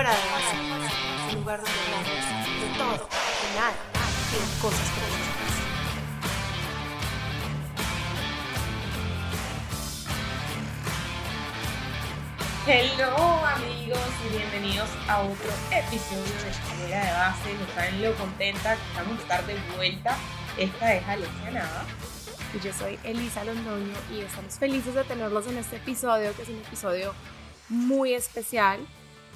Fuera de base, un lugar donde hablamos de todo, de nada, y de cosas como Hello amigos y bienvenidos a otro episodio de Fuera de Base. No saben lo contenta que estamos de estar de vuelta. Esta es Alexia Nava. Y yo soy Elisa Londoño y estamos felices de tenerlos en este episodio, que es un episodio muy especial.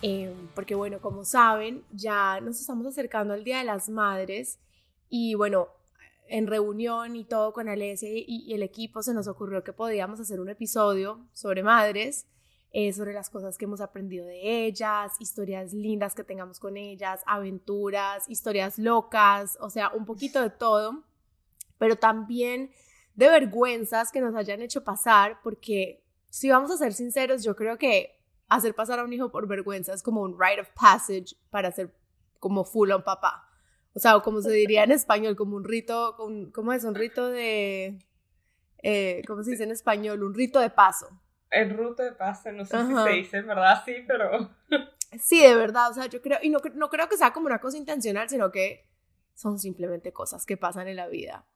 Eh, porque bueno, como saben, ya nos estamos acercando al Día de las Madres y bueno, en reunión y todo con Alessia y, y el equipo se nos ocurrió que podíamos hacer un episodio sobre madres eh, sobre las cosas que hemos aprendido de ellas, historias lindas que tengamos con ellas, aventuras, historias locas, o sea, un poquito de todo, pero también de vergüenzas que nos hayan hecho pasar, porque si vamos a ser sinceros, yo creo que hacer pasar a un hijo por vergüenza es como un rite of passage para ser como full on papá. O sea, como se diría en español, como un rito, ¿cómo es? Un rito de, eh, ¿cómo se dice en español? Un rito de paso en ruta de pase, no sé si se dice, ¿verdad? Sí, pero... Sí, de verdad, o sea, yo creo, y no, no creo que sea como una cosa intencional, sino que son simplemente cosas que pasan en la vida.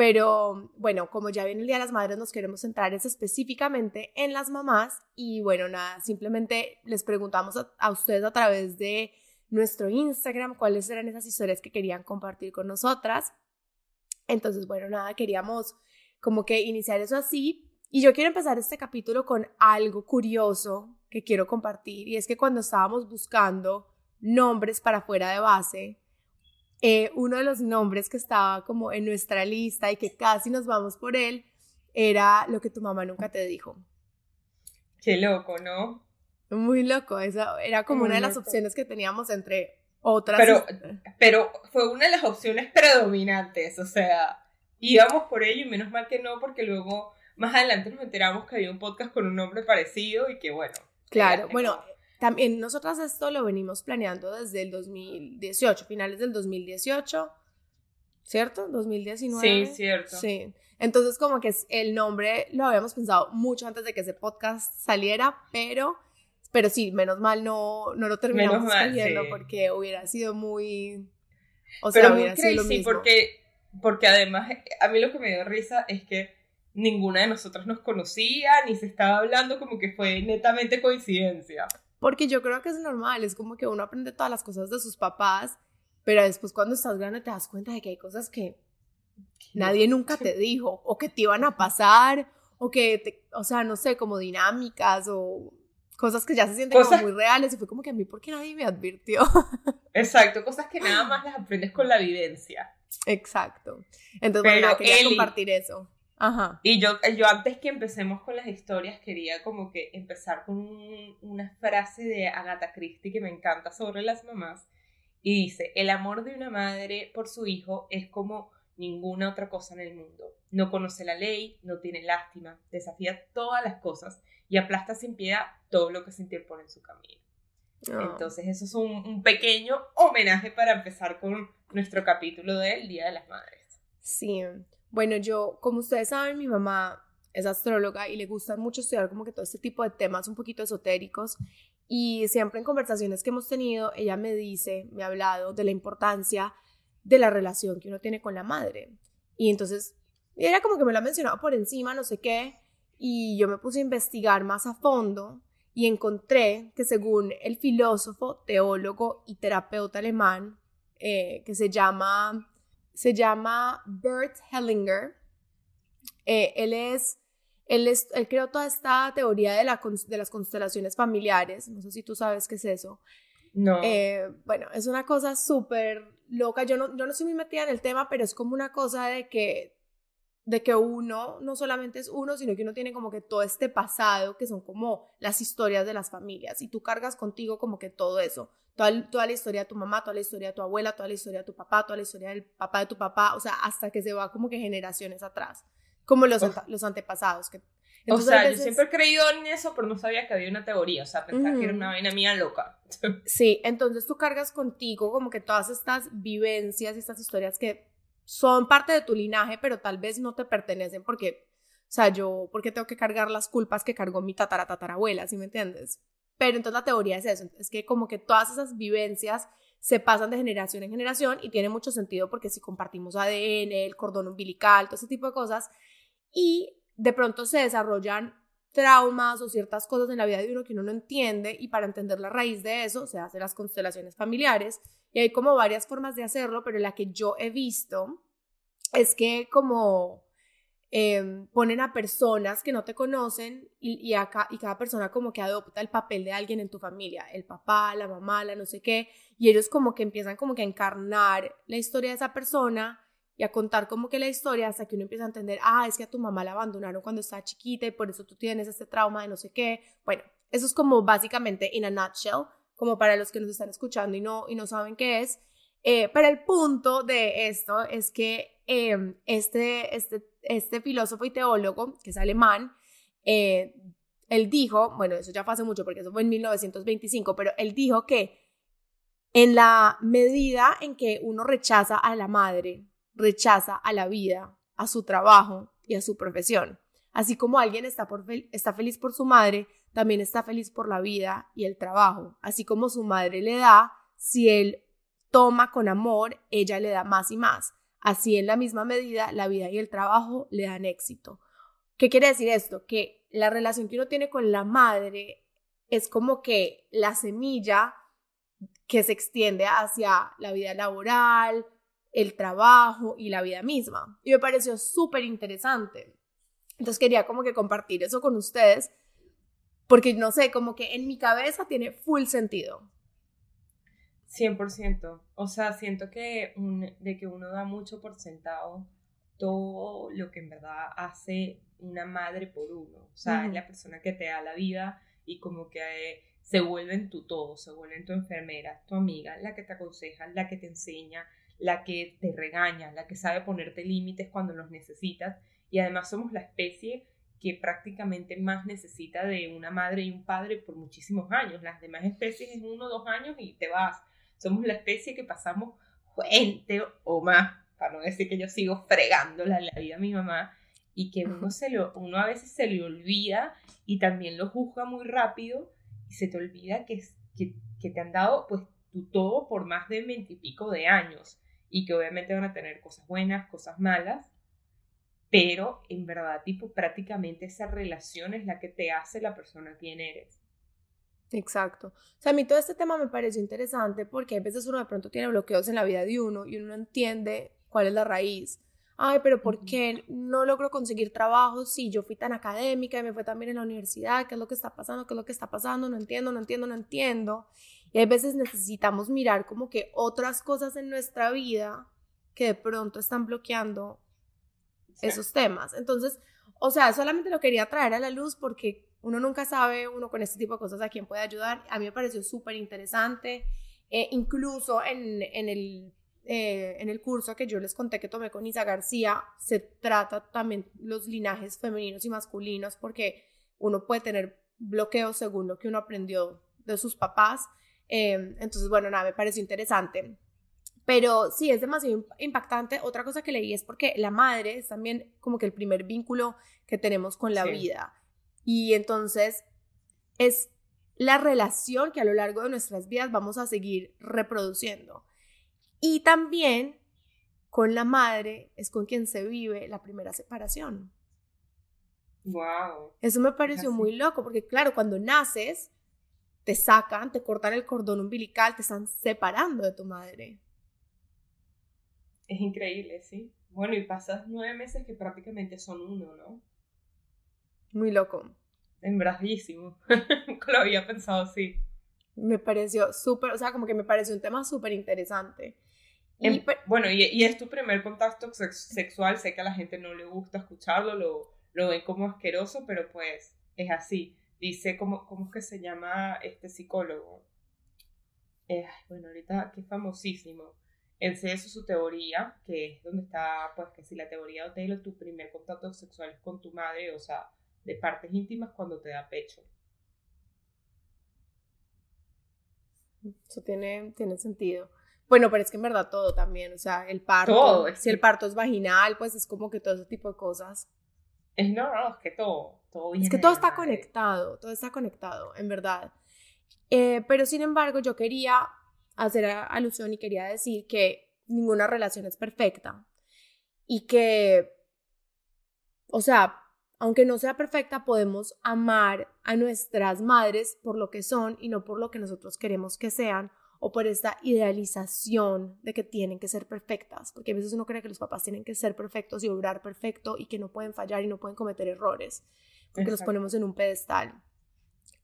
Pero bueno, como ya viene el Día de las Madres, nos queremos centrar específicamente en las mamás y bueno, nada, simplemente les preguntamos a, ustedes a través de nuestro Instagram cuáles eran esas historias que querían compartir con nosotras. Entonces, bueno, nada, queríamos como que iniciar eso así, y yo quiero empezar este capítulo con algo curioso que quiero compartir y es que cuando estábamos buscando nombres para fuera de base, eh, uno de los nombres que estaba como en nuestra lista y que casi nos vamos por él era lo que tu mamá nunca te dijo. Qué loco, ¿no? Muy loco, esa era como una de las opciones que teníamos entre otras. Pero, pero fue una de las opciones predominantes, o sea, íbamos por ello y menos mal que no, porque luego más adelante nos enteramos que había un podcast con un nombre parecido y que bueno. Claro, bueno, también nosotras esto lo venimos planeando desde el 2018, finales del 2018, ¿cierto? 2019. Sí, cierto. Sí. Entonces como que el nombre lo habíamos pensado mucho antes de que ese podcast saliera, pero pero sí, menos mal no, no lo terminamos saliendo porque hubiera sido muy o sea, hubiera sido lo mismo. porque porque además a mí lo que me dio risa es que ninguna de nosotras nos conocía, ni se estaba hablando, como que fue netamente coincidencia. Porque yo creo que es normal, es como que uno aprende todas las cosas de sus papás, pero después cuando estás grande te das cuenta de que hay cosas que nadie nunca te dijo, o que te iban a pasar, o que, te, o sea, no sé, como dinámicas o cosas que ya se sienten como muy reales y fue como que a mí, ¿por qué nadie me advirtió? Exacto, cosas que nada más las aprendes con la vivencia. Exacto. Entonces, bueno, quería compartir eso. Ajá. Y yo, yo antes que empecemos con las historias, quería como que empezar con una frase de Agatha Christie que me encanta sobre las mamás. Y dice, el amor de una madre por su hijo es como ninguna otra cosa en el mundo. No conoce la ley, no tiene lástima, desafía todas las cosas y aplasta sin piedad todo lo que se interpone en su camino. Ah. Entonces, eso es un, un, pequeño homenaje para empezar con nuestro capítulo del Día de las Madres. Sí, bueno, yo, como ustedes saben, mi mamá es astróloga y le gusta mucho estudiar como que todo este tipo de temas un poquito esotéricos y siempre en conversaciones que hemos tenido, ella me dice, me ha hablado de la importancia de la relación que uno tiene con la madre. Y entonces, era como que me lo ha mencionado por encima, no sé qué, y yo me puse a investigar más a fondo y encontré que según el filósofo, teólogo y terapeuta alemán, eh, que se llama se llama Bert Hellinger. Eh, él es, él es, él creó toda esta teoría de, la, de las constelaciones familiares. No sé si tú sabes qué es eso. No. Eh, bueno, es una cosa súper loca. Yo no, yo no estoy muy metida en el tema, pero es como una cosa de que de que uno no solamente es uno, sino que uno tiene como que todo este pasado, que son como las historias de las familias, y tú cargas contigo como que todo eso, toda, toda la historia de tu mamá, toda la historia de tu abuela, toda la historia de tu papá, toda la historia del papá de tu papá, o sea, hasta que se va como que generaciones atrás, como los, los antepasados. Que, o sea, yo siempre he creído en eso, pero no sabía que había una teoría, o sea, pensaba que era una vaina mía loca. sí, entonces tú cargas contigo como que todas estas vivencias, estas historias que son parte de tu linaje, pero tal vez no te pertenecen porque, o sea, yo, porque tengo que cargar las culpas que cargó mi tatara tatarabuela, ¿sí me entiendes? Pero entonces la teoría es eso, es que como que todas esas vivencias se pasan de generación en generación y tiene mucho sentido porque si compartimos ADN, el cordón umbilical, todo ese tipo de cosas, y de pronto se desarrollan traumas o ciertas cosas en la vida de uno que uno no entiende y para entender la raíz de eso se hacen las constelaciones familiares y hay como varias formas de hacerlo, pero la que yo he visto es que como em, ponen a personas que no te conocen y, acá, y cada persona como que adopta el papel de alguien en tu familia, el papá, la mamá, la no sé qué, y ellos como que empiezan como que a encarnar la historia de esa persona y a contar como que la historia hasta que uno empieza a entender, ah, es que a tu mamá la abandonaron cuando estaba chiquita y por eso tú tienes este trauma de no sé qué. Bueno, eso es como básicamente in a nutshell, como para los que nos están escuchando y no, y no saben qué es. Eh, pero el punto de esto es que em, este, filósofo y teólogo, que es alemán, eh, él dijo, bueno, eso ya fue hace mucho porque eso fue en 1925, pero él dijo que en la medida en que uno rechaza a la madre rechaza a la vida, a su trabajo y a su profesión. Así como alguien está feliz por su madre, también está feliz por la vida y el trabajo. Así como su madre le da, si él toma con amor, ella le da más y más. Así en la misma medida, la vida y el trabajo le dan éxito. ¿Qué quiere decir esto? Que la relación que uno tiene con la madre es como que la semilla que se extiende hacia la vida laboral, el trabajo y la vida misma. Y me pareció súper interesante. Entonces quería como que compartir eso con ustedes, porque no sé, como que en mi cabeza tiene full sentido. 100%. O sea, siento que de que uno da mucho por sentado todo lo que en verdad hace una madre por uno. O sea, es la persona que te da la vida y como que eh, se vuelve en tu todo, se vuelve en tu enfermera, tu amiga, la que te aconseja, la que te enseña, la que te regaña, la que sabe ponerte límites cuando los necesitas y además somos la especie que prácticamente más necesita de una madre y un padre por muchísimos años. Las demás especies en uno o dos años y te vas. Somos la especie que pasamos 20 o más, para no decir que yo sigo fregando la, vida a mi mamá, y que uno, se lo, uno a veces se le olvida y también lo juzga muy rápido y se te olvida que, que, que te han dado pues tu todo por más de veintipico de años y que obviamente van a tener cosas buenas, cosas malas, pero en verdad, tipo, prácticamente esa relación es la que te hace la persona quien eres. Exacto. O sea, a mí todo este tema me pareció interesante porque a veces uno de pronto tiene bloqueos en la vida de uno y uno no entiende cuál es la raíz. Ay, pero ¿por qué no logro conseguir trabajo si yo fui tan académica y me fue también en la universidad? ¿Qué es lo que está pasando? ¿Qué es lo que está pasando? No entiendo, no entiendo, no entiendo. Y hay veces necesitamos mirar como que otras cosas en nuestra vida que de pronto están bloqueando esos temas. Entonces, o sea, solamente lo quería traer a la luz porque uno nunca sabe, uno con este tipo de cosas, a quién puede ayudar. A mí me pareció súper interesante. Eh, incluso en, en el eh, en el curso que yo les conté que tomé con Isa García, se trata también los linajes femeninos y masculinos, porque uno puede tener bloqueos según lo que uno aprendió de sus papás. Em, entonces, bueno, nada, me pareció interesante. Pero sí, es demasiado impactante. Otra cosa que leí es porque la madre es también como que el primer vínculo que tenemos con la vida. Y entonces es la relación que a lo largo de nuestras vidas vamos a seguir reproduciendo. Y también con la madre es con quien se vive la primera separación. Wow. Eso me pareció muy loco porque claro, cuando naces te sacan, te cortan el cordón umbilical, te están separando de tu madre. Es increíble, sí. Bueno, y pasas nueve meses que prácticamente son uno, ¿no? Muy loco. Nunca lo había pensado así. Me pareció súper, o sea, como que me pareció un tema súper interesante. Y, bueno, y, y, es tu primer contacto sexual, sé que a la gente no le gusta escucharlo, lo, lo ven como asqueroso, pero pues es así dice, ¿cómo, cómo es que se llama este psicólogo? Eh, bueno, ahorita que es famosísimo. En eso su teoría, que es donde está, pues que si la teoría de Taylor, tu primer contacto sexual es con tu madre, o sea, de partes íntimas cuando te da pecho. Eso tiene, tiene sentido. Bueno, pero es que en verdad todo también, o sea, el parto, si el parto es vaginal, pues es como que todo ese tipo de cosas. Es no, no, es que todo, todo Es que todo está conectado, todo está conectado, en verdad. Eh, pero sin embargo, yo quería hacer alusión y quería decir que ninguna relación es perfecta y que, o sea, aunque no sea perfecta, podemos amar a nuestras madres por lo que son y no por lo que nosotros queremos que sean o por esta idealización de que tienen que ser perfectas, porque a veces uno cree que los papás tienen que ser perfectos y obrar perfecto y que no pueden fallar y no pueden cometer errores, porque los ponemos en un pedestal.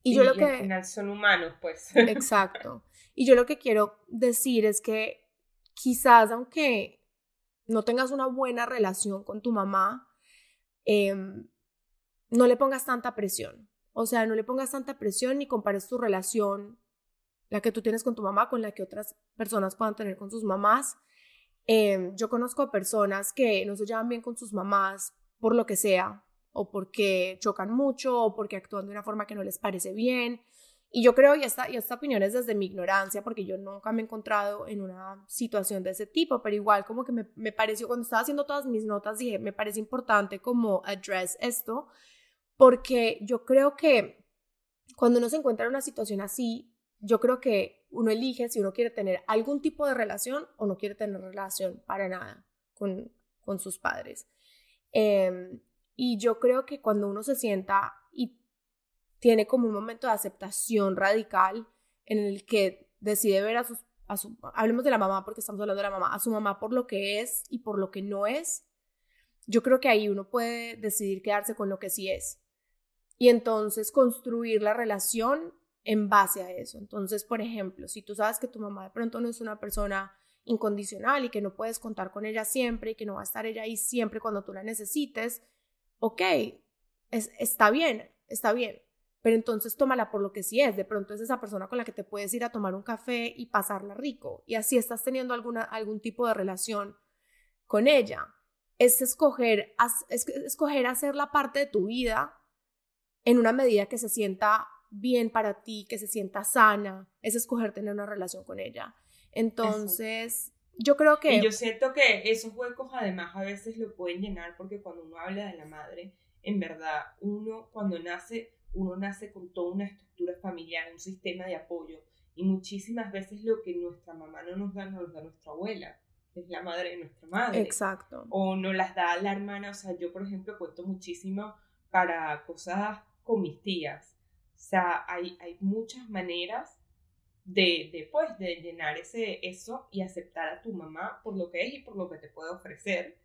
Y, yo lo que... Al final son humanos, pues. Exacto. Y yo lo que quiero decir es que quizás aunque no tengas una buena relación con tu mamá, em, no le pongas tanta presión. O sea, no le pongas tanta presión ni compares tu relación, la que tú tienes con tu mamá, con la que otras personas puedan tener con sus mamás. Em, yo conozco personas que no se llevan bien con sus mamás por lo que sea, o porque chocan mucho, o porque actúan de una forma que no les parece bien. Y yo creo, y esta, y esta opinión es desde mi ignorancia, porque yo nunca me he encontrado en una situación de ese tipo, pero igual como que me, me pareció, cuando estaba haciendo todas mis notas, dije, me parece importante como address esto, porque yo creo que cuando uno se encuentra en una situación así, yo creo que uno elige si uno quiere tener algún tipo de relación o no quiere tener relación para nada con, con sus padres. Em, y yo creo que cuando uno se sienta y tiene como un momento de aceptación radical en el que decide ver a sus, a su, hablemos de la mamá porque estamos hablando de la mamá, a su mamá por lo que es y por lo que no es, yo creo que ahí uno puede decidir quedarse con lo que sí es y entonces construir la relación en base a eso. Entonces, por ejemplo, si tú sabes que tu mamá de pronto no es una persona incondicional y que no puedes contar con ella siempre y que no va a estar ella ahí siempre cuando tú la necesites, ok, es, está bien, está bien, pero entonces tómala por lo que sí es. De pronto es esa persona con la que te puedes ir a tomar un café y pasarla rico y así estás teniendo alguna, algún tipo de relación con ella. Es escoger, es escoger hacer la parte de tu vida en una medida que se sienta bien para ti, que se sienta sana, es escoger tener una relación con ella. Entonces, yo creo que... Y yo siento que esos huecos además a veces lo pueden llenar porque cuando uno habla de la madre, en verdad, uno cuando nace, uno nace con toda una estructura familiar, un sistema de apoyo. Y muchísimas veces lo que nuestra mamá no nos da, nos lo da nuestra abuela es la madre de nuestra madre. Exacto. O no las da la hermana. O sea, yo, por ejemplo, cuento muchísimo para cosas con mis tías. O sea, hay, hay muchas maneras de, de, pues, de llenar ese, eso y aceptar a tu mamá por lo que es y por lo que te puede ofrecer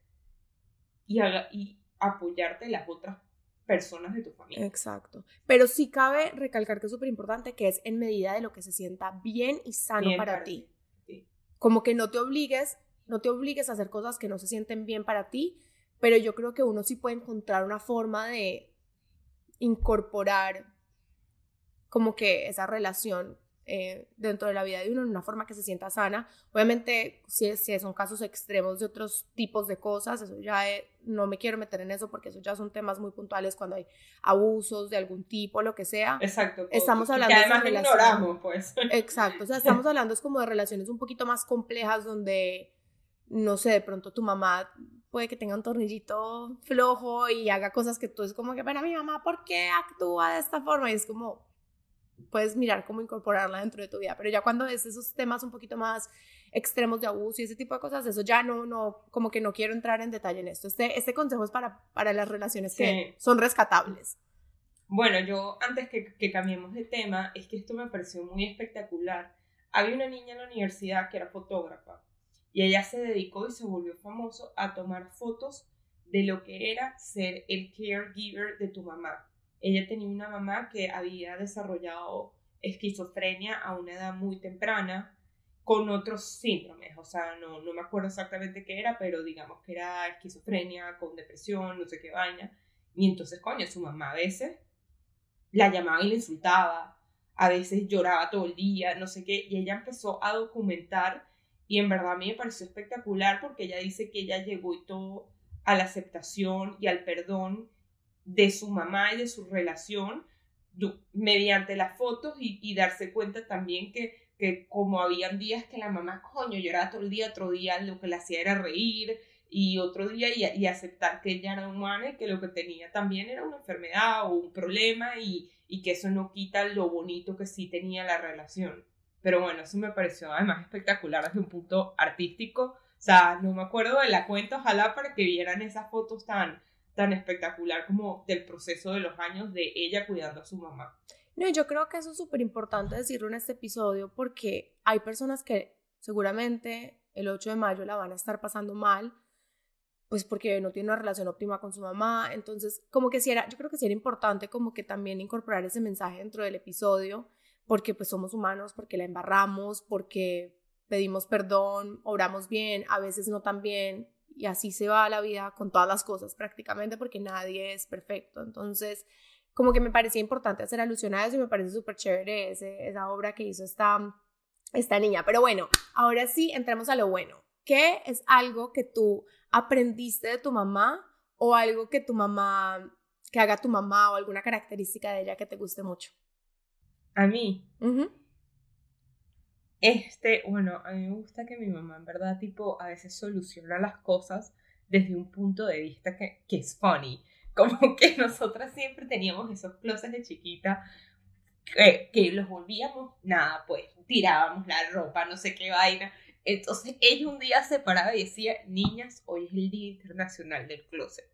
y, y apoyarte en las otras personas de tu familia. Exacto. Pero sí cabe recalcar que es súper importante que es en medida de lo que se sienta bien y sano para, ti. Como que no te obligues, no te obligues a hacer cosas que no se sienten bien para ti, pero yo creo que uno sí puede encontrar una forma de, incorporar como que esa relación eh, dentro de la vida de uno en una forma que se sienta sana. Obviamente, si, si son casos extremos de otros tipos de cosas, eso ya no me quiero meter en eso porque eso ya son temas muy puntuales cuando hay abusos de algún tipo, lo que sea. Exacto. Estamos hablando que además de ignoramos, pues. Exacto. O sea, estamos hablando es como de relaciones un poquito más complejas donde, no sé, de pronto tu mamá puede que tenga un tornillito flojo y haga cosas que tú es como que, bueno, mi mamá, ¿por qué actúa de esta forma? Y es como, puedes mirar cómo incorporarla dentro de tu vida, pero ya cuando es esos temas un poquito más extremos de abuso y ese tipo de cosas, eso ya no, no, como que no quiero entrar en detalle en esto. Este, este consejo es para, para las relaciones que son rescatables. Bueno, yo antes que, que cambiemos de tema, es que esto me pareció muy espectacular. Había una niña en la universidad que era fotógrafa y ella se dedicó y se volvió famoso a tomar fotos de lo que era ser el caregiver de tu mamá. Ella tenía una mamá que había desarrollado esquizofrenia a una edad muy temprana con otros síndromes, o sea, no, no me acuerdo exactamente qué era, pero digamos que era esquizofrenia con depresión, no sé qué vaina. Y entonces, coño, su mamá a veces la llamaba y le insultaba, a veces lloraba todo el día, no sé qué, y ella empezó a documentar y en verdad a mí me pareció espectacular porque ella dice que ella llegó y todo a la aceptación y al perdón de su mamá y de su relación mediante las fotos y, darse cuenta también que, que como habían días que la mamá, coño, lloraba todo el día, otro día lo que le hacía era reír y otro día y, y, aceptar que ella era humana y que lo que tenía también era una enfermedad o un problema y, y que eso no quita lo bonito que sí tenía la relación. Pero bueno, eso me pareció además espectacular desde un punto artístico. O sea, no me acuerdo de la cuenta, ojalá para que vieran esas fotos tan, tan espectacular como del proceso de los años de ella cuidando a su mamá. No, yo creo que eso es súper importante decirlo en este episodio porque hay personas que seguramente el 8 de mayo la van a estar pasando mal, pues porque no tiene una relación óptima con su mamá, entonces como que si era, yo creo que sí era importante como que también incorporar ese mensaje dentro del episodio, porque pues somos humanos, porque la embarramos, porque pedimos perdón, obramos bien, a veces no tan bien, y así se va la vida con todas las cosas prácticamente, porque nadie es perfecto, entonces como que me parecía importante hacer alusión a eso y me parece súper chévere esa obra que hizo esta, esta niña. Pero bueno, ahora sí, entremos a lo bueno. ¿Qué es algo que tú aprendiste de tu mamá o algo que tu mamá, que haga tu mamá o alguna característica de ella que te guste mucho? A mí. Este, bueno, a mí me gusta que mi mamá en verdad tipo a veces soluciona las cosas desde un punto de vista que, que es funny. Como que nosotras siempre teníamos esos closets de chiquita que, que los volvíamos, nada, pues tirábamos la ropa, no sé qué vaina. Entonces ella un día se paraba y decía, niñas, hoy es el Día Internacional del Closet.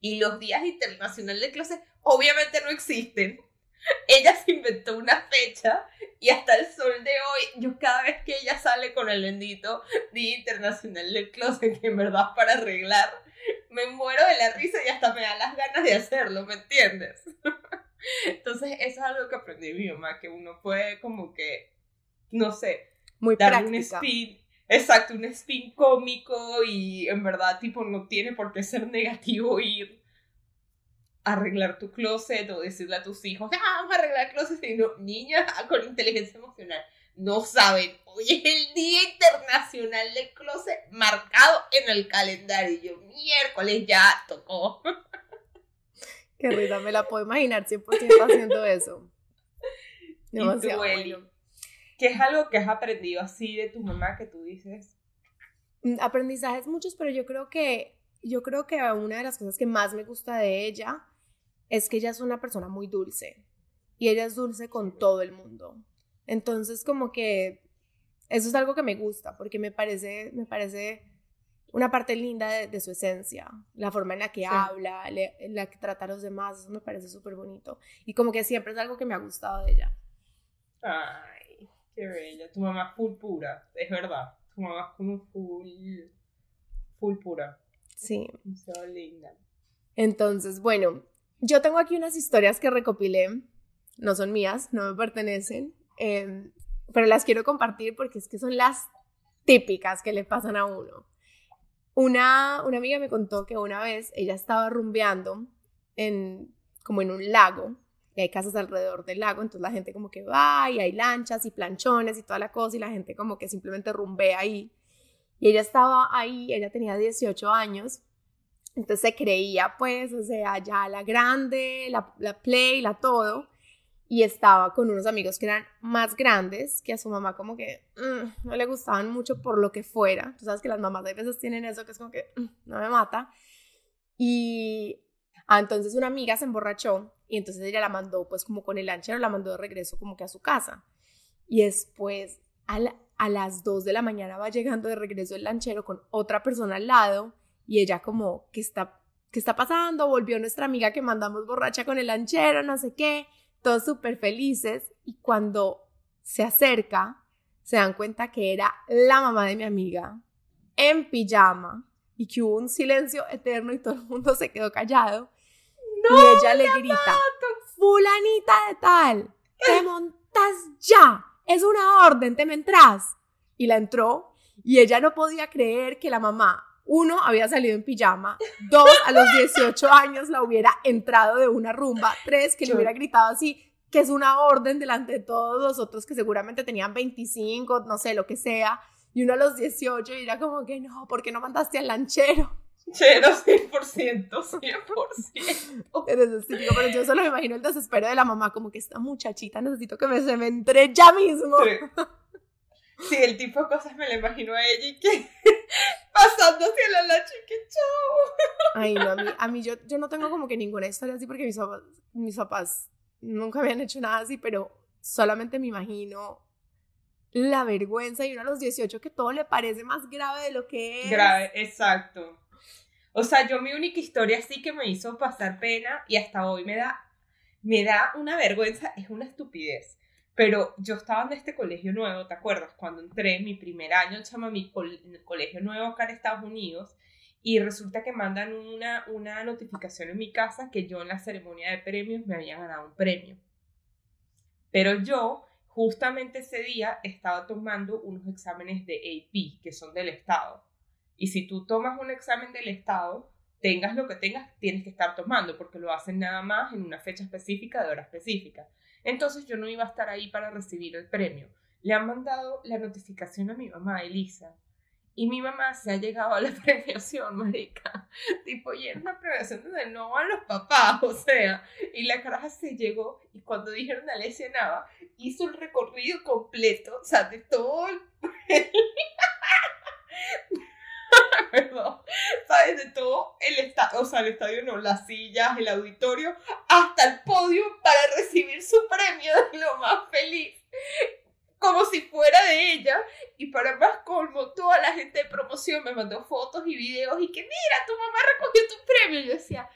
Y los días internacionales del closet obviamente no existen. Ella se inventó una fecha y hasta el sol de hoy, yo cada vez que ella sale con el bendito Día Internacional del Closet, que en verdad para arreglar, me muero de la risa y hasta me da las ganas de hacerlo, ¿me entiendes? Entonces, eso es algo que aprendí mi mamá, que uno puede como que, no sé, muy dar un spin, exacto, un spin cómico y en verdad, tipo, no tiene por qué ser negativo ir arreglar tu closet o decirle a tus hijos, ah, vamos a arreglar el closet, sino niña con inteligencia emocional no saben, hoy es el Día Internacional del Closet marcado en el calendario. Miércoles ya tocó. Qué risa, me la puedo imaginar 100% haciendo eso. Demasiado ¿Qué es algo que has aprendido así de tu mamá que tú dices? Mm, aprendizajes muchos, pero yo creo que yo creo que una de las cosas que más me gusta de ella es que ella es una persona muy dulce y ella es dulce con todo el mundo. Entonces, como que eso es algo que me gusta, porque me parece, me parece una parte linda de, su esencia, la forma en la que habla, en la que trata a los demás, eso me parece súper bonito. Y como que siempre es algo que me ha gustado de ella. Ay, qué bella. Tu mamá es full pura, es verdad. Tu mamá es como full, full pura. Sí. Demasiado linda. Entonces, bueno, yo tengo aquí unas historias que recopilé, no son mías, no me pertenecen, Em, pero las quiero compartir porque es que son las típicas que le pasan a uno. Una, una amiga me contó que una vez ella estaba rumbeando en, como en un lago, y hay casas alrededor del lago, entonces la gente como que va y hay lanchas y planchones y toda la cosa y la gente como que simplemente rumbea ahí. Y ella estaba ahí, ella tenía 18 años, entonces se creía pues, o sea, ya la grande, la, la play, la todo y estaba con unos amigos que eran más grandes, que a su mamá como que mm, no le gustaban mucho por lo que fuera. Tú sabes que las mamás a veces tienen eso que es como que mm, no me mata. Y ah, entonces una amiga se emborrachó y entonces ella la mandó pues como con el lanchero, la mandó de regreso como que a su casa. Y después a, a las 2 de la mañana va llegando de regreso el lanchero con otra persona al lado y ella como, ¿qué está, qué está pasando? Volvió nuestra amiga que mandamos borracha con el lanchero, no sé qué todos súper felices y cuando se acerca, se dan cuenta que era la mamá de mi amiga en pijama y que hubo un silencio eterno y todo el mundo se quedó callado. y ella le grita, fulanita de tal, te montas ya, es una orden, te me entras. Y la entró y ella no podía creer que la mamá, uno, había salido en pijama, dos, a los 18 años la hubiera entrado de una rumba, tres, que le hubiera gritado así, que es una orden delante de todos los otros que seguramente tenían 25, no sé, lo que sea, y uno a los 18 y era como que no, ¿por qué no mandaste al lanchero? Lanchero, 100%, 100%. pero yo solo me imagino el desespero de la mamá, como que esta muchachita necesito que me, se me entre ya mismo. Sí. el tipo de cosas me lo imagino a ella y que pasando hacia la lancha y que chao. Ay, no, a mí, a mí yo, yo no tengo como que ninguna historia así porque mis papás, mis papás nunca habían hecho nada así, pero solamente me imagino la vergüenza y uno a los 18 que todo le parece más grave de lo que es. Grave, exacto. O sea, yo mi única historia sí que me hizo pasar pena y hasta hoy me da, me da una vergüenza, es una estupidez. Pero yo estaba en este colegio nuevo, ¿te acuerdas? Cuando entré mi primer año, chama, mi colegio nuevo acá en Estados Unidos, y resulta que mandan una, una notificación en mi casa que yo en la ceremonia de premios me había ganado un premio. Pero yo, justamente ese día, estaba tomando unos exámenes de AP, que son del Estado. Y si tú tomas un examen del Estado, tengas lo que tengas, tienes que estar tomando, porque lo hacen nada más en una fecha específica, de hora específica. Entonces yo no iba a estar ahí para recibir el premio. Le han mandado la notificación a mi mamá, Elisa, y mi mamá se ha llegado a la premiación, marica. Tipo, y era una premiación donde no van los papás, o sea. Y la caraja se llegó y cuando dijeron Alessia Nava, hizo el recorrido completo, o sea, de todo el... Perdón, ¿sabes? De todo el estadio, o sea, el estadio no, las sillas, el auditorio, hasta el podio para recibir su premio de lo más feliz como si fuera de ella. Y para más colmo, toda la gente de promoción me mandó fotos y videos y que mira, tu mamá recogió tu premio. Yo decía,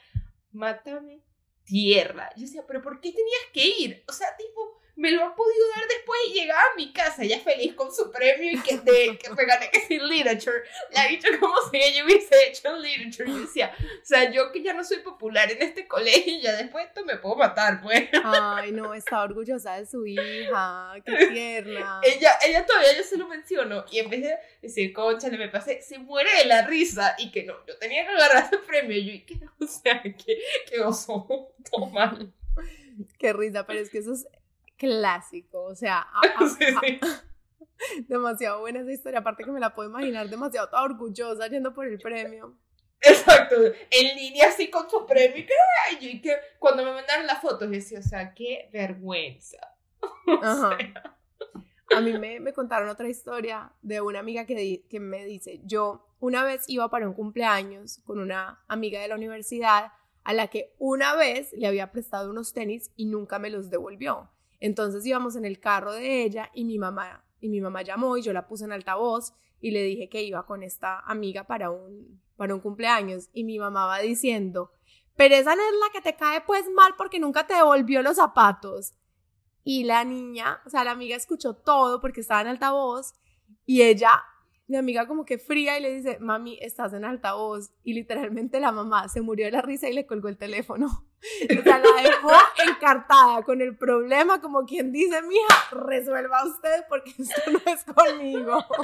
mátame tierra. Yo decía, pero ¿por qué tenías que ir? O sea, tipo, me lo han podido dar después y llegaba a mi casa ella feliz con su premio y que, de, que me gané que decir literature. Le ha dicho como si ella hubiese hecho literature. Yo decía, o sea, yo que ya no soy popular en este colegio, ya después esto me puedo matar, pues. Ay, no, está orgullosa de su hija, qué tierna. Ella, ella todavía yo se lo menciono y en vez de decir, concha, me pasé, se muere de la risa y que no, yo tenía que agarrar ese premio. Y yo, y que, o sea, que, que oso, todo mal. Qué risa, pero es que eso es clásico, o sea, demasiado buena esa historia, aparte que me la puedo imaginar demasiado toda orgullosa yendo por el premio. Exacto, en línea así con su premio y que, cuando me mandaron las fotos decía, o sea, qué vergüenza. A mí me, me, contaron otra historia de una amiga que, que me dice, yo una vez iba para un cumpleaños con una amiga de la universidad a la que una vez le había prestado unos tenis y nunca me los devolvió. Entonces íbamos en el carro de ella y mi mamá y mi mamá llamó y yo la puse en altavoz y le dije que iba con esta amiga para un para un cumpleaños y mi mamá va diciendo, "Pero esa no es la que te cae pues mal porque nunca te devolvió los zapatos." Y la niña, o sea, la amiga escuchó todo porque estaba en altavoz y ella mi amiga como que fría y le dice, mami, estás en altavoz. Y literalmente la mamá se murió de la risa y le colgó el teléfono. O sea, la dejó encartada con el problema, como quien dice, mija, resuelva usted porque esto no es conmigo.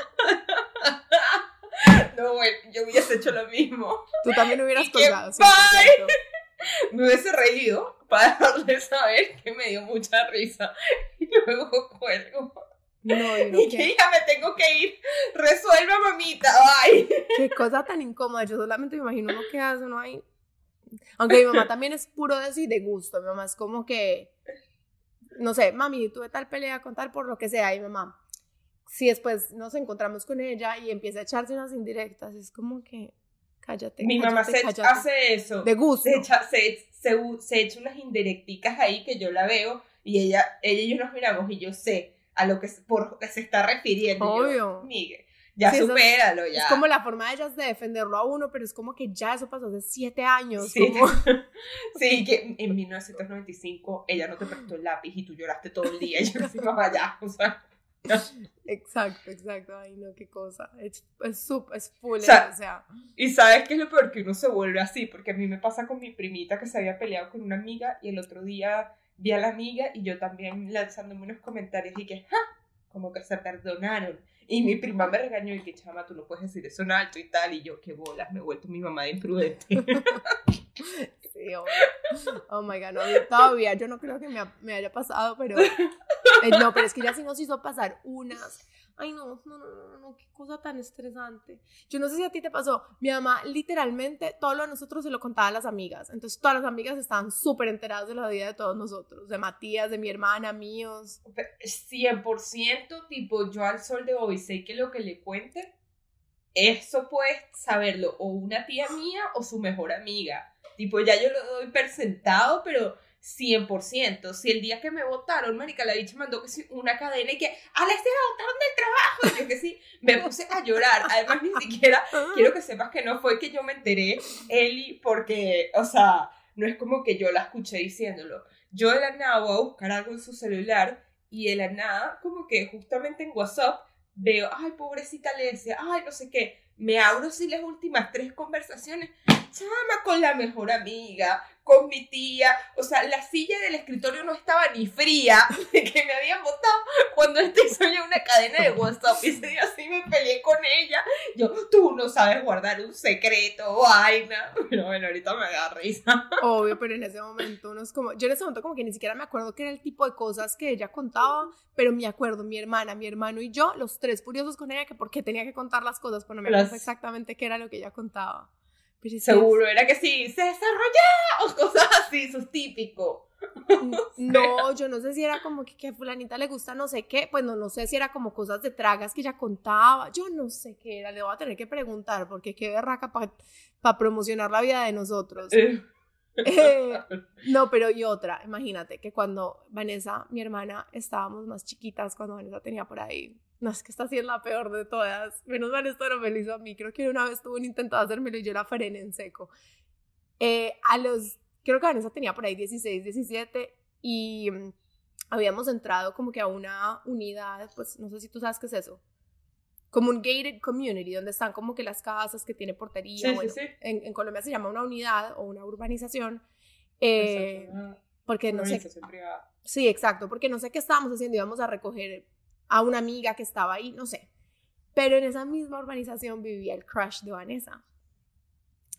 No, bueno, yo hubiese hecho lo mismo. Tú también hubieras colgado. Me hubiese reído para darle saber que me dio mucha risa. Y luego cuelgo. No, no, y que ya me tengo que ir. Resuelva, mamita. Bye. Qué cosa tan incómoda. Yo solamente me imagino lo que hace uno ahí. Aunque mi mamá también es puro de de gusto. Mi mamá es como que, no sé, mami, tuve tal pelea con tal por lo que sea. Y mi mamá, si después nos encontramos con ella y empieza a echarse unas indirectas, es como que, cállate. Mi mamá se hace eso. De gusto. Se echa, se, se, echa unas indirecticas ahí que yo la veo y ella, ella y yo nos miramos y yo sé a lo que, por, que se está refiriendo. Obvio. Miguel, ya supéralo, ya. Es como la forma de ellas de defenderlo a uno, pero es como que ya eso pasó hace siete años. Sí, sí que en 1995 ella no te prestó el lápiz y tú lloraste todo el día y yo así, mamá, ya, o sea. Exacto, exacto. Ay, no, qué cosa. Es, es, es full, o sea, o sea, Y sabes qué es lo peor que uno se vuelve así, porque a mí me pasa con mi primita que se había peleado con una amiga y el otro día vi a la amiga y yo también lanzándome unos comentarios y que, ¡ja! Como que se perdonaron. Y mi prima me regañó y que, chama, tú no puedes decir eso en alto y tal. Y yo, qué bolas, me he vuelto mi mamá de imprudente. Sí, oh, oh my god, no, todavía yo no creo que me, me haya pasado, pero eh, no, pero es que ya sí nos hizo pasar unas Ay, no, no, no, no, qué cosa tan estresante. Yo no sé si a ti te pasó. Mi mamá literalmente todo lo de nosotros se lo contaba a las amigas. Entonces todas las amigas estaban súper enteradas de la vida de todos nosotros. De Matías, de mi hermana, míos. 100% tipo, yo al sol de hoy sé que lo que le cuente eso puedes saberlo o una tía mía o su mejor amiga. Tipo, ya yo lo doy presentado, pero 100%. Si el día que me votaron, marica, la bicha mandó que sí, una cadena y que, a la votaron del trabajo. Y yo que sí, me puse a llorar. Además, ni siquiera quiero que sepas que no fue que yo me enteré, Eli, porque, o sea, no es como que yo la escuché diciéndolo. Yo de la nada voy a buscar algo en su celular y de la nada, como que justamente en WhatsApp, veo, ay, pobrecita Alesia, ay, no sé qué. Me abro si las últimas tres conversaciones, chama con la mejor amiga, con mi tía, o sea, la silla del escritorio no estaba ni fría de que me habían votado cuando este hizo una cadena de WhatsApp y ese día sí me peleé con ella. Yo, tú no sabes guardar un secreto, vaina. Pero bueno, ahorita me da risa. Obvio, pero en ese momento uno es como, yo en ese momento como que ni siquiera me acuerdo qué era el tipo de cosas que ella contaba, pero me acuerdo mi hermana, mi hermano y yo, los tres furiosos con ella, que por qué tenía que contar las cosas, pero no me acuerdo exactamente qué era lo que ella contaba. Seguro, era que sí, se desarrolla o cosas así, eso es típico. No, yo no sé si era como que, que a fulanita le gusta no sé qué, pues no, no sé si era como cosas de tragas que ella contaba, yo no sé qué era, le voy a tener que preguntar porque qué berraca para promocionar la vida de nosotros. Eh. Eh, no, pero y otra, imagínate que cuando Vanessa, mi hermana, estábamos más chiquitas, cuando Vanessa tenía por ahí no, es que esta sí es la peor de todas. Menos mal esto no me lo hizo a mí. Creo que una vez tuvo un intento de hacérmelo y yo la frené en seco. Eh, a los, creo que Vanessa tenía por ahí 16, 17 y mm, habíamos entrado como que a una unidad, pues no sé si tú sabes qué es eso. Como un gated community, donde están como que las casas que tiene portería. bueno, En, en, Colombia se llama una unidad o una urbanización. Eh, porque no sé. Sí, exacto, porque no sé qué estábamos haciendo. Íbamos a recoger a una amiga que estaba ahí, no sé. Pero en esa misma urbanización vivía el crush de Vanessa.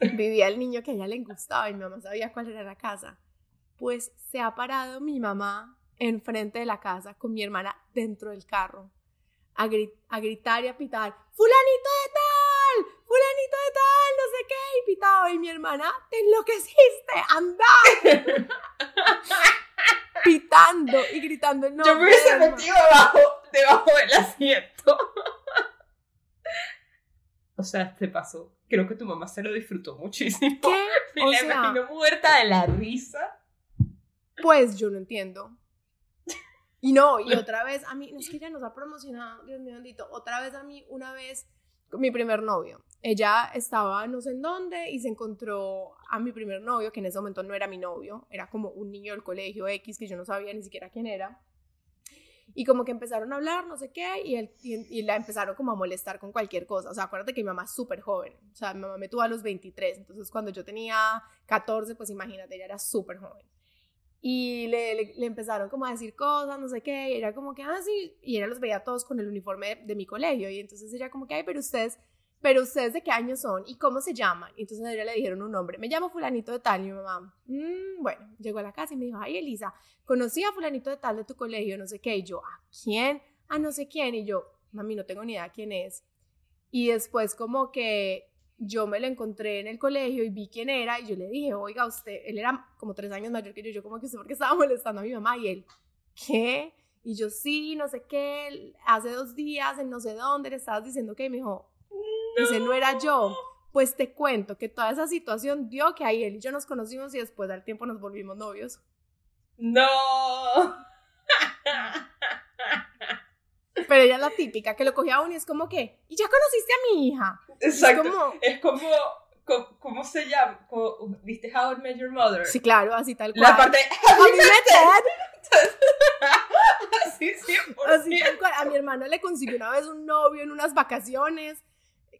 Vivía el niño que a ella le gustaba y mi mamá sabía cuál era la casa. Pues se ha parado mi mamá enfrente de la casa con mi hermana dentro del carro a, gritar y a pitar, fulanito de tal, fulanito de tal, no sé qué, y pitaba y mi hermana, te enloqueciste, anda. pitando y gritando. Yo me hubiese metido debajo, debajo del asiento. o sea, te pasó. Creo que tu mamá se lo disfrutó muchísimo. ¿Qué? Me la imagino muerta de la risa. Pues yo no entiendo. Y no, y otra vez, a mí, es que ella nos ha promocionado, Dios mío bendito, otra vez a mí, una vez, mi primer novio, ella estaba no sé en dónde y se encontró a mi primer novio, que en ese momento no era mi novio, era como un niño del colegio X que yo no sabía ni siquiera quién era. Y como que empezaron a hablar, no sé qué, y, él, y, la empezaron como a molestar con cualquier cosa. O sea, acuérdate que mi mamá es súper joven. O sea, mi mamá me tuvo a los 23. Entonces, cuando yo tenía 14, pues imagínate, ella era súper joven y le, le, empezaron como a decir cosas, no sé qué, y era como que, ah, sí, y ella los veía todos con el uniforme de, mi colegio, y entonces ella como que, ay, pero ustedes, pero ustedes de qué año son y cómo se llaman, entonces a ella le dijeron un nombre, me llamo fulanito de tal, y mi mamá, mm, bueno, llegó a la casa y me dijo, ay, Elisa, conocí a fulanito de tal de tu colegio, no sé qué, y yo, ¿a quién? A no sé quién, y yo, mami, no tengo ni idea quién es, y después como que yo me lo encontré en el colegio y vi quién era y yo le dije, oiga, usted, él era como tres años mayor que yo, yo como que sé por qué estaba molestando a mi mamá y él, ¿qué? Y yo sí, no sé qué, hace dos días en no sé dónde le estabas diciendo que me dijo, dice, no era yo. Pues te cuento que toda esa situación dio que ahí él y yo nos conocimos y después del tiempo nos volvimos novios. No. Pero ella es la típica, que lo cogía a uno y es como que, y ya conociste a mi hija. Exacto. Es como, ¿cómo se llama? ¿Viste How I Met Your Mother? Sí, claro, así tal cual. La parte, How I Met así, sí, Así tal cual. A mi hermano le consiguió una vez un novio en unas vacaciones,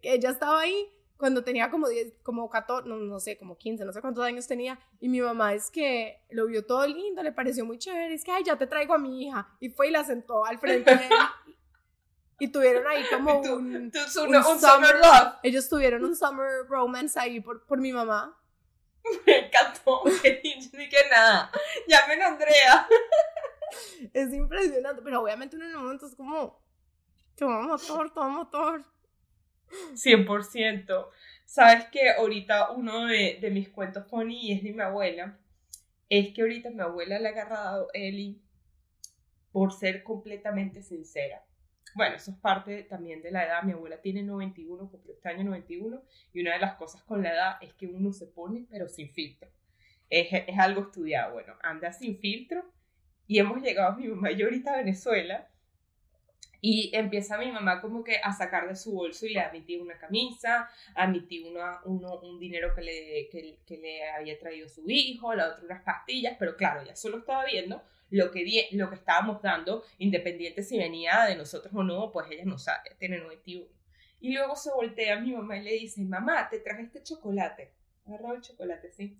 que ella estaba ahí cuando tenía como 10, como 14, no, no, sé, como 15, no sé cuántos años tenía, y mi mamá es que lo vio todo lindo, le pareció muy chévere, es que, ay, ya te traigo a mi hija, y fue y la sentó al frente de él, y tuvieron ahí como un, un, summer, love. Ellos tuvieron un summer romance ahí por, por mi mamá. Me encantó, que dije nada, llamen a Andrea. Es impresionante, pero obviamente uno en un momento es como, toma motor, toma motor. 100%. Sabes que ahorita uno de, mis cuentos funny es de mi abuela. Es que ahorita mi abuela le ha agarrado Eli por ser completamente sincera. bueno, eso es parte también de la edad. Mi abuela tiene 91, cumplió este año 91, y una de las cosas con la edad es que uno se pone, pero sin filtro. Es, es algo estudiado. Bueno, anda sin filtro, y hemos llegado mi mamá y ahorita a Venezuela, y empieza mi mamá como que a sacar de su bolso y le da una camisa, a uno, un dinero que le, que, que le había traído su hijo, la otra unas pastillas, pero claro, ya solo estaba viendo lo que, lo que estábamos dando, independiente si venía de nosotros o no, pues ella no sabe, tiene 91. Y luego se voltea a mi mamá y le dice, mamá, te traje este chocolate. Agarró el chocolate, sí.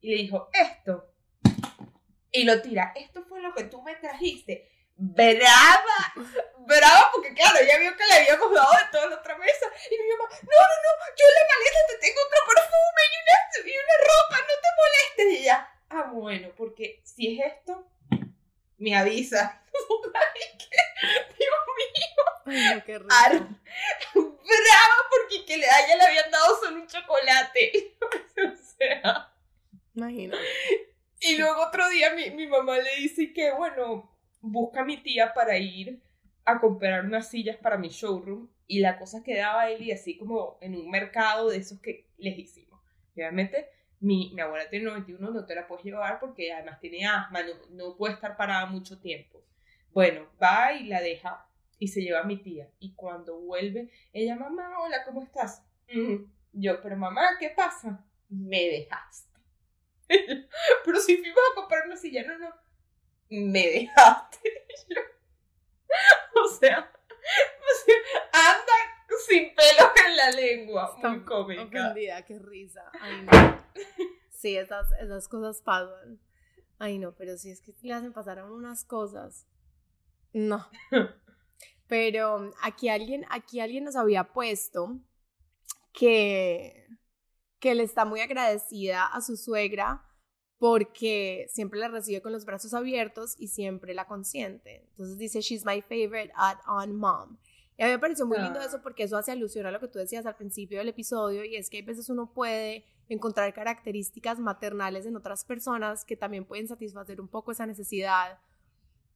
Y le dijo, esto. Y lo tira, esto fue lo que tú me trajiste. Brava, brava, porque claro, ya vio que le habíamos dado de toda la otra mesa. Y mi mamá, no, no, no, yo en la maleta te tengo otro perfume y una, y una ropa, no te molestes. Y ella, ah, bueno, porque si es esto, me avisa. Dios mío. Ay, qué rico. Brava porque que a ella le habían dado solo un chocolate. o sea. Imagínate. Y luego otro día mi, mi mamá le dice que, bueno, busca a mi tía para ir a comprar unas sillas para mi showroom. Y la cosa quedaba y así como en un mercado de esos que les hicimos. Obviamente mi, mi abuela tiene 91, no te la puedes llevar porque además tiene asma, no, no puede estar parada mucho tiempo. Bueno, va y la deja y se lleva a mi tía. Y cuando vuelve, ella, mamá, hola, ¿cómo estás? Yo, pero mamá, ¿qué pasa? Me dejaste. pero si fuimos a comprar una silla, no, no. Me dejaste. o sea, anda sin pelos en la lengua. muy cómica. Ofendida, qué risa. Ay, no. Sí, esas, esas cosas pasan. Ay, no, pero si es que le hacen pasar unas cosas. No. Pero aquí alguien, aquí alguien nos había puesto que, que le está muy agradecida a su suegra porque siempre la recibe con los brazos abiertos y siempre la consiente. Entonces dice, she's my favorite at on mom. Y a mí me pareció muy lindo eso porque eso hace alusión a lo que tú decías al principio del episodio y es que a veces uno puede encontrar características maternales en otras personas que también pueden satisfacer un poco esa necesidad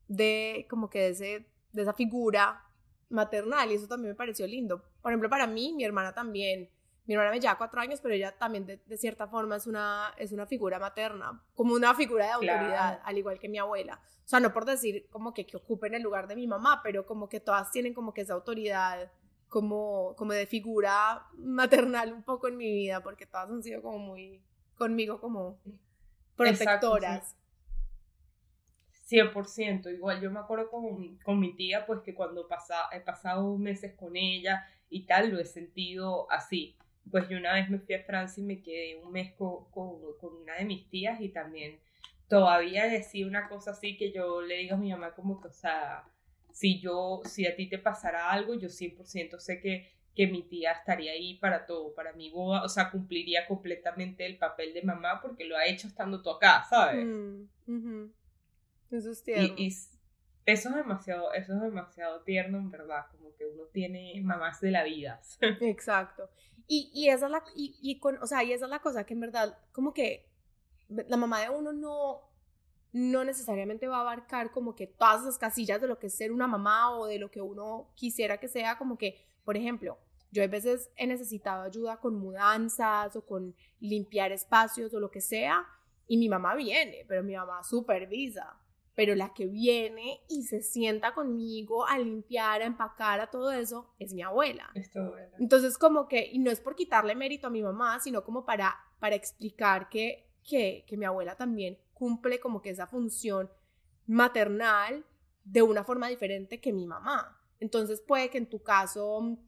de como que de, ese, de esa figura maternal y eso también me pareció lindo. Por ejemplo, para mí, mi hermana también, mi hermana me lleva cuatro años, pero ella también de, cierta forma es una, es una figura materna, como una figura de autoridad, al igual que mi abuela. O sea, no por decir como que, que ocupen el lugar de mi mamá, pero como que todas tienen como que esa autoridad como, como de figura maternal un poco en mi vida, porque todas han sido como muy conmigo como protectoras. 100%, igual yo me acuerdo con, con mi tía, pues que cuando pasa, he pasado meses con ella y tal, lo he sentido así. Pues yo una vez me fui a Francia y me quedé un mes con, con, con una de mis tías y también todavía decía una cosa así que yo le digo a mi mamá como que, o sea, si yo, si a ti te pasara algo, yo 100% sé que, que mi tía estaría ahí para todo, para mi boda, o sea, cumpliría completamente el papel de mamá porque lo ha hecho estando tú acá, ¿sabes? Mm, Eso es tierno. Y, eso es demasiado, eso es demasiado tierno, en verdad, como que uno tiene mamás de la vida. Exacto. Y, y esa es la, y, y con, o sea, y esa es la cosa que en verdad, como que la mamá de uno no, no necesariamente va a abarcar como que todas las casillas de lo que es ser una mamá o de lo que uno quisiera que sea, como que, por ejemplo, yo a veces he necesitado ayuda con mudanzas o con limpiar espacios o lo que sea, y mi mamá viene, pero mi mamá supervisa. Pero la que viene y se sienta conmigo a limpiar, a empacar, a todo eso, es mi abuela. Entonces, como que, y no es por quitarle mérito a mi mamá, sino como para, para explicar que que, mi abuela también cumple como que esa función maternal de una forma diferente que mi mamá. Entonces puede que en tu caso mm,